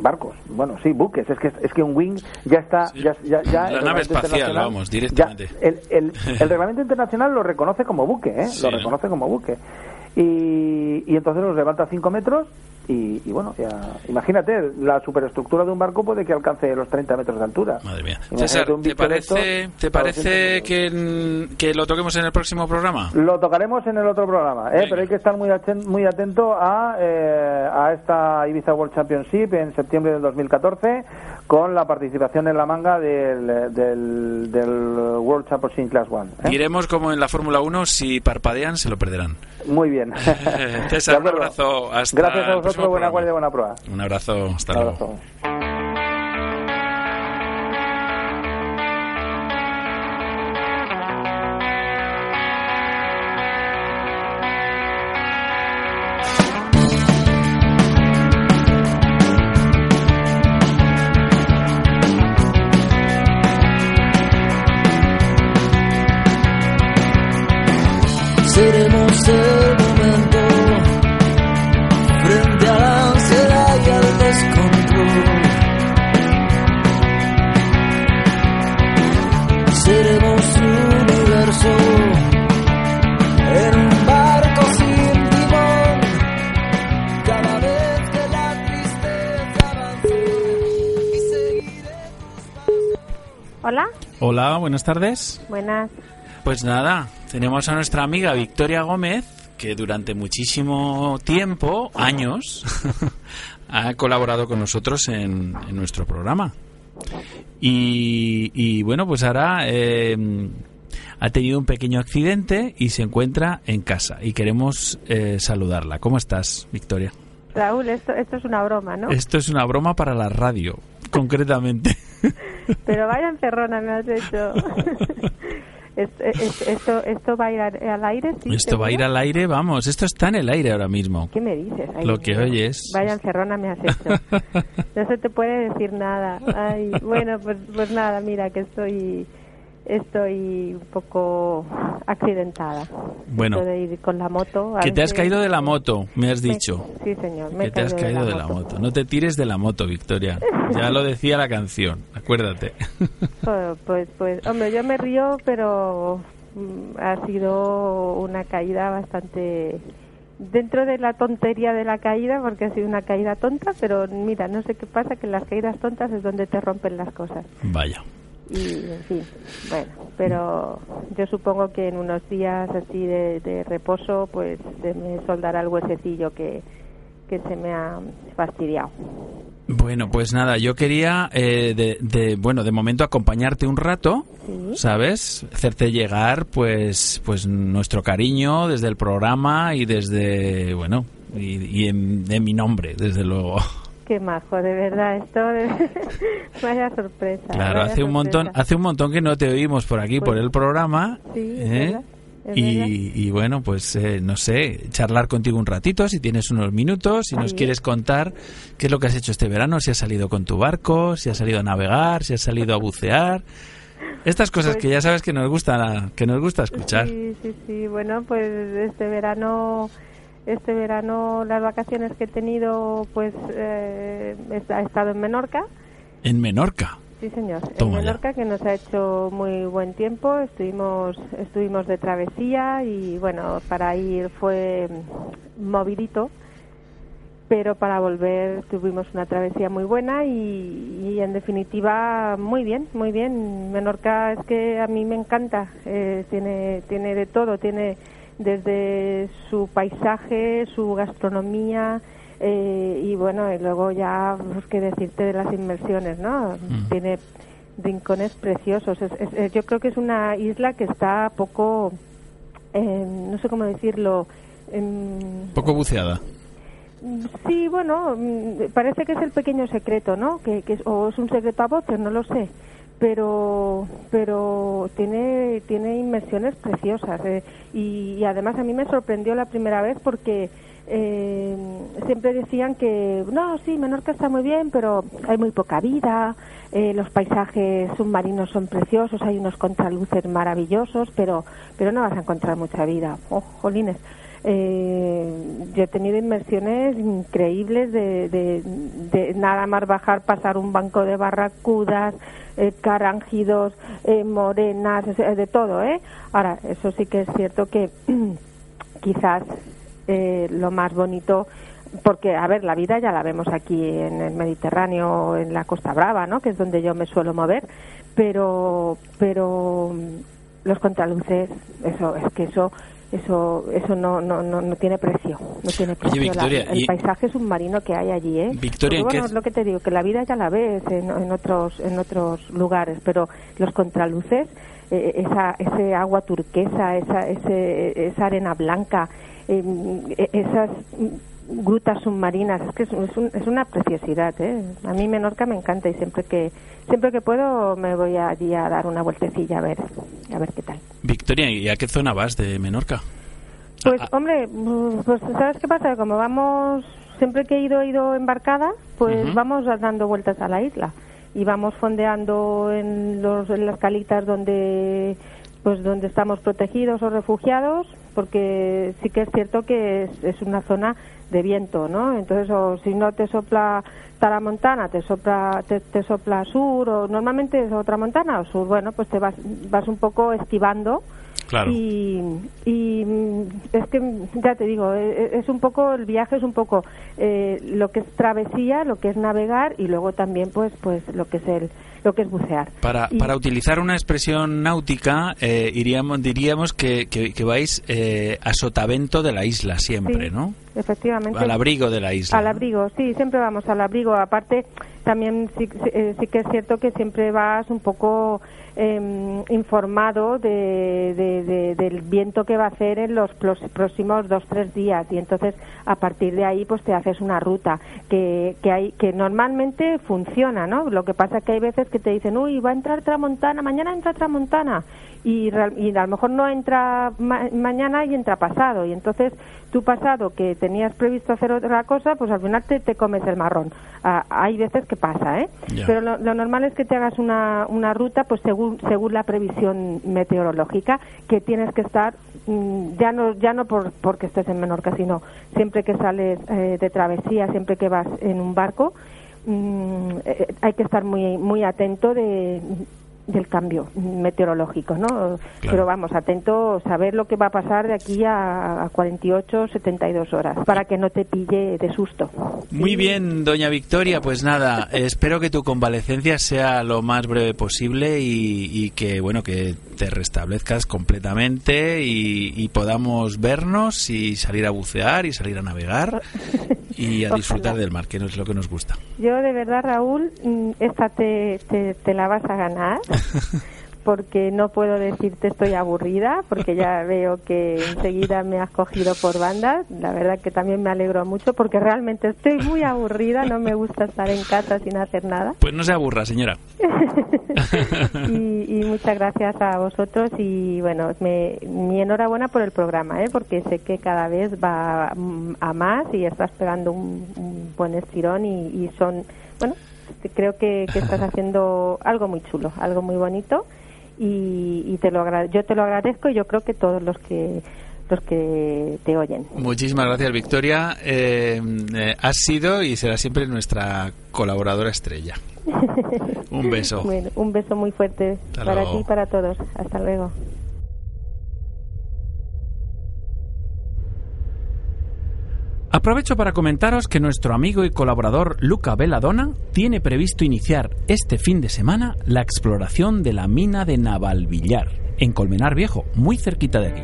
barcos bueno sí buques es que es que un wing ya está Sí. ya, ya, ya La el nave espacial, vamos, ya directamente. el, el, el reglamento internacional lo reconoce como buque ¿eh? Sí, lo ¿no? reconoce como buque y, y entonces los levanta a 5 metros y, y bueno, ya, imagínate, la superestructura de un barco puede que alcance los 30 metros de altura. Madre mía. Imagínate César, ¿te parece, ¿te parece 200 que, que lo toquemos en el próximo programa? Lo tocaremos en el otro programa, ¿eh? Pero hay que estar muy, muy atento a, eh, a esta Ibiza World Championship en septiembre del 2014 con la participación en la manga del, del, del World Championship Class One. ¿eh? Diremos como en la Fórmula 1, si parpadean, se lo perderán. Muy bien. César, un abrazo. Hasta Gracias a vosotros, buena guardia, buena prueba. Un abrazo, hasta Un luego. Seremos el momento frente a la ansiedad y al descontrol. Seremos un universo en un barco sin timón. Cada vez que la tristeza avance y seguiremos. Hola, Hola, buenas tardes. buenas. Pues nada, tenemos a nuestra amiga Victoria Gómez, que durante muchísimo tiempo, años, ha colaborado con nosotros en, en nuestro programa. Y, y bueno, pues ahora eh, ha tenido un pequeño accidente y se encuentra en casa. Y queremos eh, saludarla. ¿Cómo estás, Victoria? Raúl, esto, esto es una broma, ¿no? Esto es una broma para la radio, concretamente. Pero vaya encerrona me has hecho. Es- es- esto, esto va a ir al aire, sí. Esto va a ir al aire, vamos, esto está en el aire ahora mismo. ¿Qué me dices? Ay, Lo que oyes. Vaya encerrona me has hecho. No se te puede decir nada. Ay, bueno, pues, pues nada, mira que estoy estoy un poco accidentada. Bueno. De ir con la moto. Que te has caído de la moto, me has Me- dicho. sí, señor. Me Que te has caído de la moto. No te tires de la moto, Victoria. Ya lo decía la canción, acuérdate. Pues, pues, pues, hombre, yo me río, pero mm, ha sido una caída bastante dentro de la tontería de la caída, porque ha sido una caída tonta, pero mira, no sé qué pasa, que en las caídas tontas es donde te rompen las cosas. Vaya. Y, en fin, bueno, pero yo supongo que en unos días así de, de reposo, pues se me soldará el huesecillo que, que se me ha fastidiado. Bueno, pues nada, yo quería, eh, de, de- bueno, de momento acompañarte un rato, Sí. ¿sabes? Hacerte llegar, pues, pues nuestro cariño desde el programa y desde, bueno, y, y en, en mi nombre, desde luego. Qué majo, de verdad, esto de... vaya sorpresa. Claro, vaya hace un montón, hace un montón que no te oímos por aquí, por Pues, el programa. sí, ¿eh? y, y bueno, pues eh, no sé, charlar contigo un ratito, si tienes unos minutos, si nos quieres contar qué es lo que has hecho este verano, si has salido con tu barco, si has salido a navegar, si has salido a bucear. Estas cosas Pues- que ya sabes que nos gusta, que nos gusta escuchar. Sí, sí, sí. Bueno, pues este verano, este verano las vacaciones que he tenido, pues eh, he he estado en Menorca. En Menorca. Sí, señor. Toma en ya. Menorca, que nos ha hecho muy buen tiempo. Estuvimos, estuvimos de travesía y bueno, para ir fue movidito, pero para volver tuvimos una travesía muy buena y, y en definitiva muy bien, muy bien. Menorca es que a mí me encanta. eh, tiene, tiene de todo, tiene desde su paisaje, su gastronomía. eh, y bueno, y luego ya, pues qué decirte de las inmersiones, ¿no? Mm. Tiene rincones preciosos. Es- es- es- yo creo que es una isla que está poco, eh, no sé cómo decirlo, em, Poco buceada. Sí, bueno, mm, parece que es el pequeño secreto, ¿no? Que, que es, o es un secreto a voces, no lo sé. Pero, pero tiene, tiene inmersiones preciosas. eh, y, además a mí me sorprendió la primera vez porque eh, siempre decían que, no, sí, Menorca está muy bien, pero hay muy poca vida, eh, los paisajes submarinos son preciosos, hay unos contraluces maravillosos, pero, pero no vas a encontrar mucha vida. Oh, jolines. Eh, yo he tenido inmersiones increíbles de, de, nada más bajar, pasar un banco de barracudas, eh, carangidos, eh, morenas, de todo, ¿eh? Ahora, eso sí que es cierto que quizás eh, lo más bonito porque a ver la vida ya la vemos aquí en el Mediterráneo en la Costa Brava no que es donde yo me suelo mover pero pero los contraluces eso es que eso eso eso no no no, no tiene precio no tiene precio. Victoria, el y- paisaje submarino que hay allí eh Victoria, ¿en Porque, bueno es lo que te digo que la vida ya la ves en, en otros en otros lugares pero los contraluces eh, esa ese agua turquesa esa ese, esa arena blanca eh, eh, esas grutas submarinas es que es, es un- es una preciosidad ¿eh? a mí Menorca me encanta y siempre que siempre que puedo me voy allí a dar una vueltecilla a ver a ver qué tal Victoria, ¿y a qué zona vas de Menorca? pues Ah, hombre mm, pues sabes qué pasa como vamos siempre que he ido he ido embarcada pues vamos dando vueltas a la isla. Y vamos fondeando en, los, en las calitas donde pues donde estamos protegidos o refugiados porque sí que es cierto que es, es una zona de viento no entonces o si no te sopla Taramontana te sopla te, te sopla sur o normalmente es otra montana o sur bueno pues te vas vas un poco esquivando Claro. y, y, mm, es que, ya te digo, eh, es un poco, el viaje es un poco eh, lo que es travesía, lo que es navegar y luego también pues pues lo que es el lo que es bucear. Para, Y- para utilizar una expresión náutica, eh, iríamos, diríamos que, que, que vais eh, a sotavento de la isla siempre, Sí, ¿no? Efectivamente. Al abrigo de la isla. Al abrigo, sí, siempre vamos al abrigo. Aparte, también sí, sí, eh, sí que es cierto que siempre vas un poco eh, informado de, de- de- del viento que va a hacer en los próximos dos tres días. Y entonces a partir de ahí pues te haces una ruta que, que hay que normalmente funciona no lo que pasa es que hay veces que te dicen uy va a entrar tramontana mañana entra tramontana y, y a lo mejor no entra ma- mañana y entra pasado. Y entonces tu pasado que tenías previsto hacer otra cosa pues al final te, te comes el marrón. Ah, hay veces que pasa eh pero lo, lo normal es que te hagas una, una ruta pues según según la previsión meteorológica que tienes que estar mm, ya no ya no por, porque estés en Menorca sino siempre que sales eh, de travesía siempre que vas en un barco mm, eh, hay que estar muy muy atento de del cambio meteorológico, ¿no? Pero vamos, atento, saber lo que va a pasar de aquí a, a 48, 72 horas, para que no te pille de susto. Muy bien, doña Victoria, pues nada, espero que tu convalecencia sea lo más breve posible y, y que, bueno, que te restablezcas completamente y, y podamos vernos y salir a bucear y salir a navegar y a disfrutar del mar, que no es lo que nos gusta. Yo de verdad, Raúl, mm, esta te, te, te la vas a ganar. Porque no puedo decirte estoy aburrida, porque ya veo que enseguida me has cogido por bandas. La verdad que también me alegro mucho, porque realmente estoy muy aburrida, no me gusta estar en casa sin hacer nada. Pues no se aburra, señora. y, y muchas gracias a vosotros y bueno, me, mi enhorabuena por el programa, ¿eh? porque sé que cada vez va mm, a más y estás pegando un, un buen estirón y, y son, bueno, creo que, que estás haciendo algo muy chulo, algo muy bonito y, y te lo agra- yo te lo agradezco y yo creo que todos los que los que te oyen. Muchísimas gracias, Victoria. Eh, eh, has sido y será siempre nuestra colaboradora estrella. Un beso. Bueno, un beso muy fuerte Hasta para luego. ti y para todos. Hasta luego. Aprovecho para comentaros que nuestro amigo y colaborador Luca Belladonna tiene previsto iniciar este fin de semana la exploración de la mina de Navalvillar, en Colmenar Viejo, muy cerquita de aquí.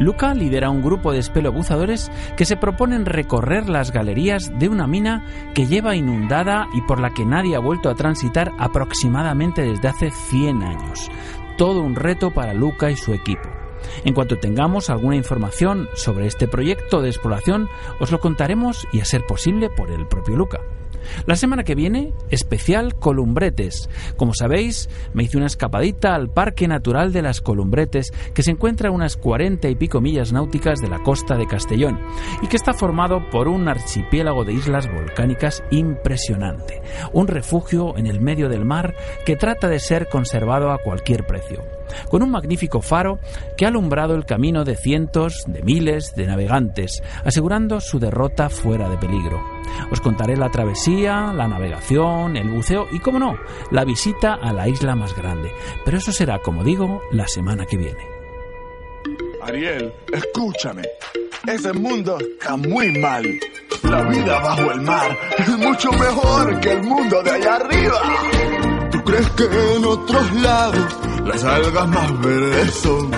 Luca lidera un grupo de espelobuzadores que se proponen recorrer las galerías de una mina que lleva inundada y por la que nadie ha vuelto a transitar aproximadamente desde hace 100 años. Todo un reto para Luca y su equipo. En cuanto tengamos alguna información sobre este proyecto de exploración, os lo contaremos y a ser posible por el propio Luca. La semana que viene, especial Columbretes. Como sabéis, me hice una escapadita al Parque Natural de las Columbretes, que se encuentra a unas cuarenta y pico millas náuticas de la costa de Castellón, y que está formado por un archipiélago de islas volcánicas impresionante, un refugio en el medio del mar que trata de ser conservado a cualquier precio con un magnífico faro que ha alumbrado el camino de cientos, de miles de navegantes, asegurando su derrota fuera de peligro. Os contaré la travesía, la navegación, el buceo y, como no, la visita a la isla más grande. Pero eso será, como digo, la semana que viene. Ariel, escúchame. Ese mundo está muy mal. La vida bajo el mar es mucho mejor que el mundo de allá arriba. ¿Tú crees que en otros lados las algas más verdes son?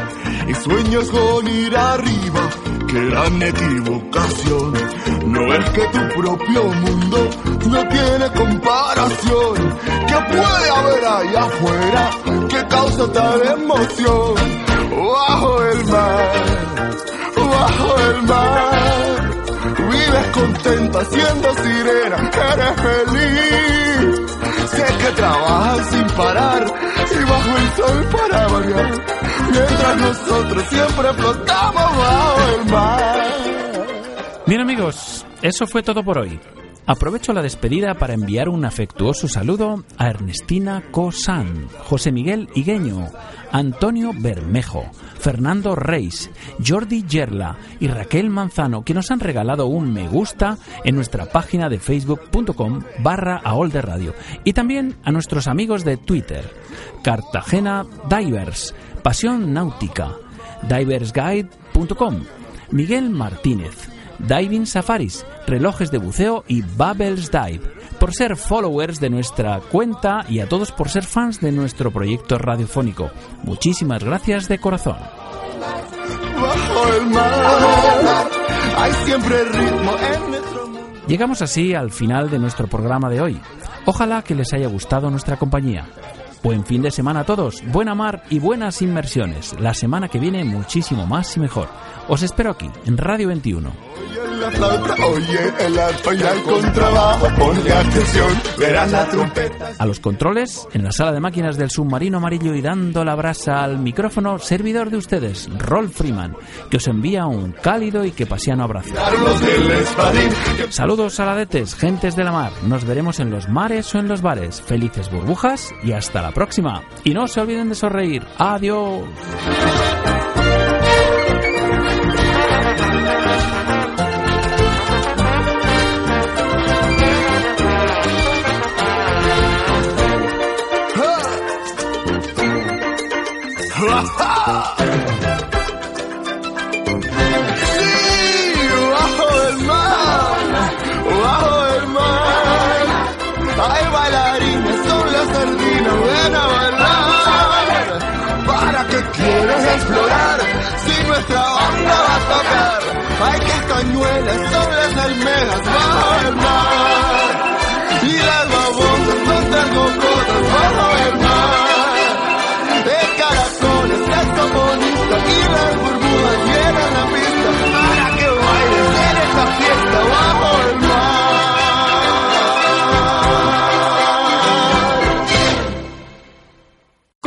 Y sueños con ir arriba, que gran equivocación. No es que tu propio mundo no tiene comparación. ¿Qué puede haber allá afuera que causa tal emoción? Bajo el mar, bajo el mar. Vives contenta siendo sirena, eres feliz. Sé que trabajas sin parar y bajo el sol para variar. Mientras nosotros siempre flotamos bajo el mar. Bien amigos, eso fue todo por hoy. Aprovecho la despedida para enviar un afectuoso saludo a Ernestina Cosan, José Miguel Higueño, Antonio Bermejo, Fernando Reis, Jordi Yerla y Raquel Manzano, que nos han regalado un me gusta en nuestra página de facebook.com barra Radio. Y también a nuestros amigos de Twitter, Cartagena Divers, Pasión Náutica, diversguide.com, Miguel Martínez, Diving Safaris, relojes de buceo y Bubbles Dive, por ser followers de nuestra cuenta y a todos por ser fans de nuestro proyecto radiofónico. Muchísimas gracias de corazón. Llegamos así al final de nuestro programa de hoy. Ojalá que les haya gustado nuestra compañía. Buen fin de semana a todos, buena mar y buenas inmersiones. La semana que viene muchísimo más y mejor. Os espero aquí, en Radio 21. la flauta, oye el arpa y al contrabajo, ponle atención, verás la trompeta. A los controles, en la sala de máquinas del submarino amarillo y dando la brasa al micrófono, servidor de ustedes, Rolf Freeman, que os envía un cálido y que pasiano abrazo. Los del espadín, Saludos saladetes, gentes de la mar. Nos veremos en los mares o en los bares. Felices burbujas y hasta la próxima. Y no se olviden de sonreír. Adiós. Tocar. Hay que cañuelas, son las almejas, bajo el mar. Y las babosas no tengo cosas, bajo el mar. De caracoles, esto bonito, y las burbujas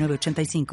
906985.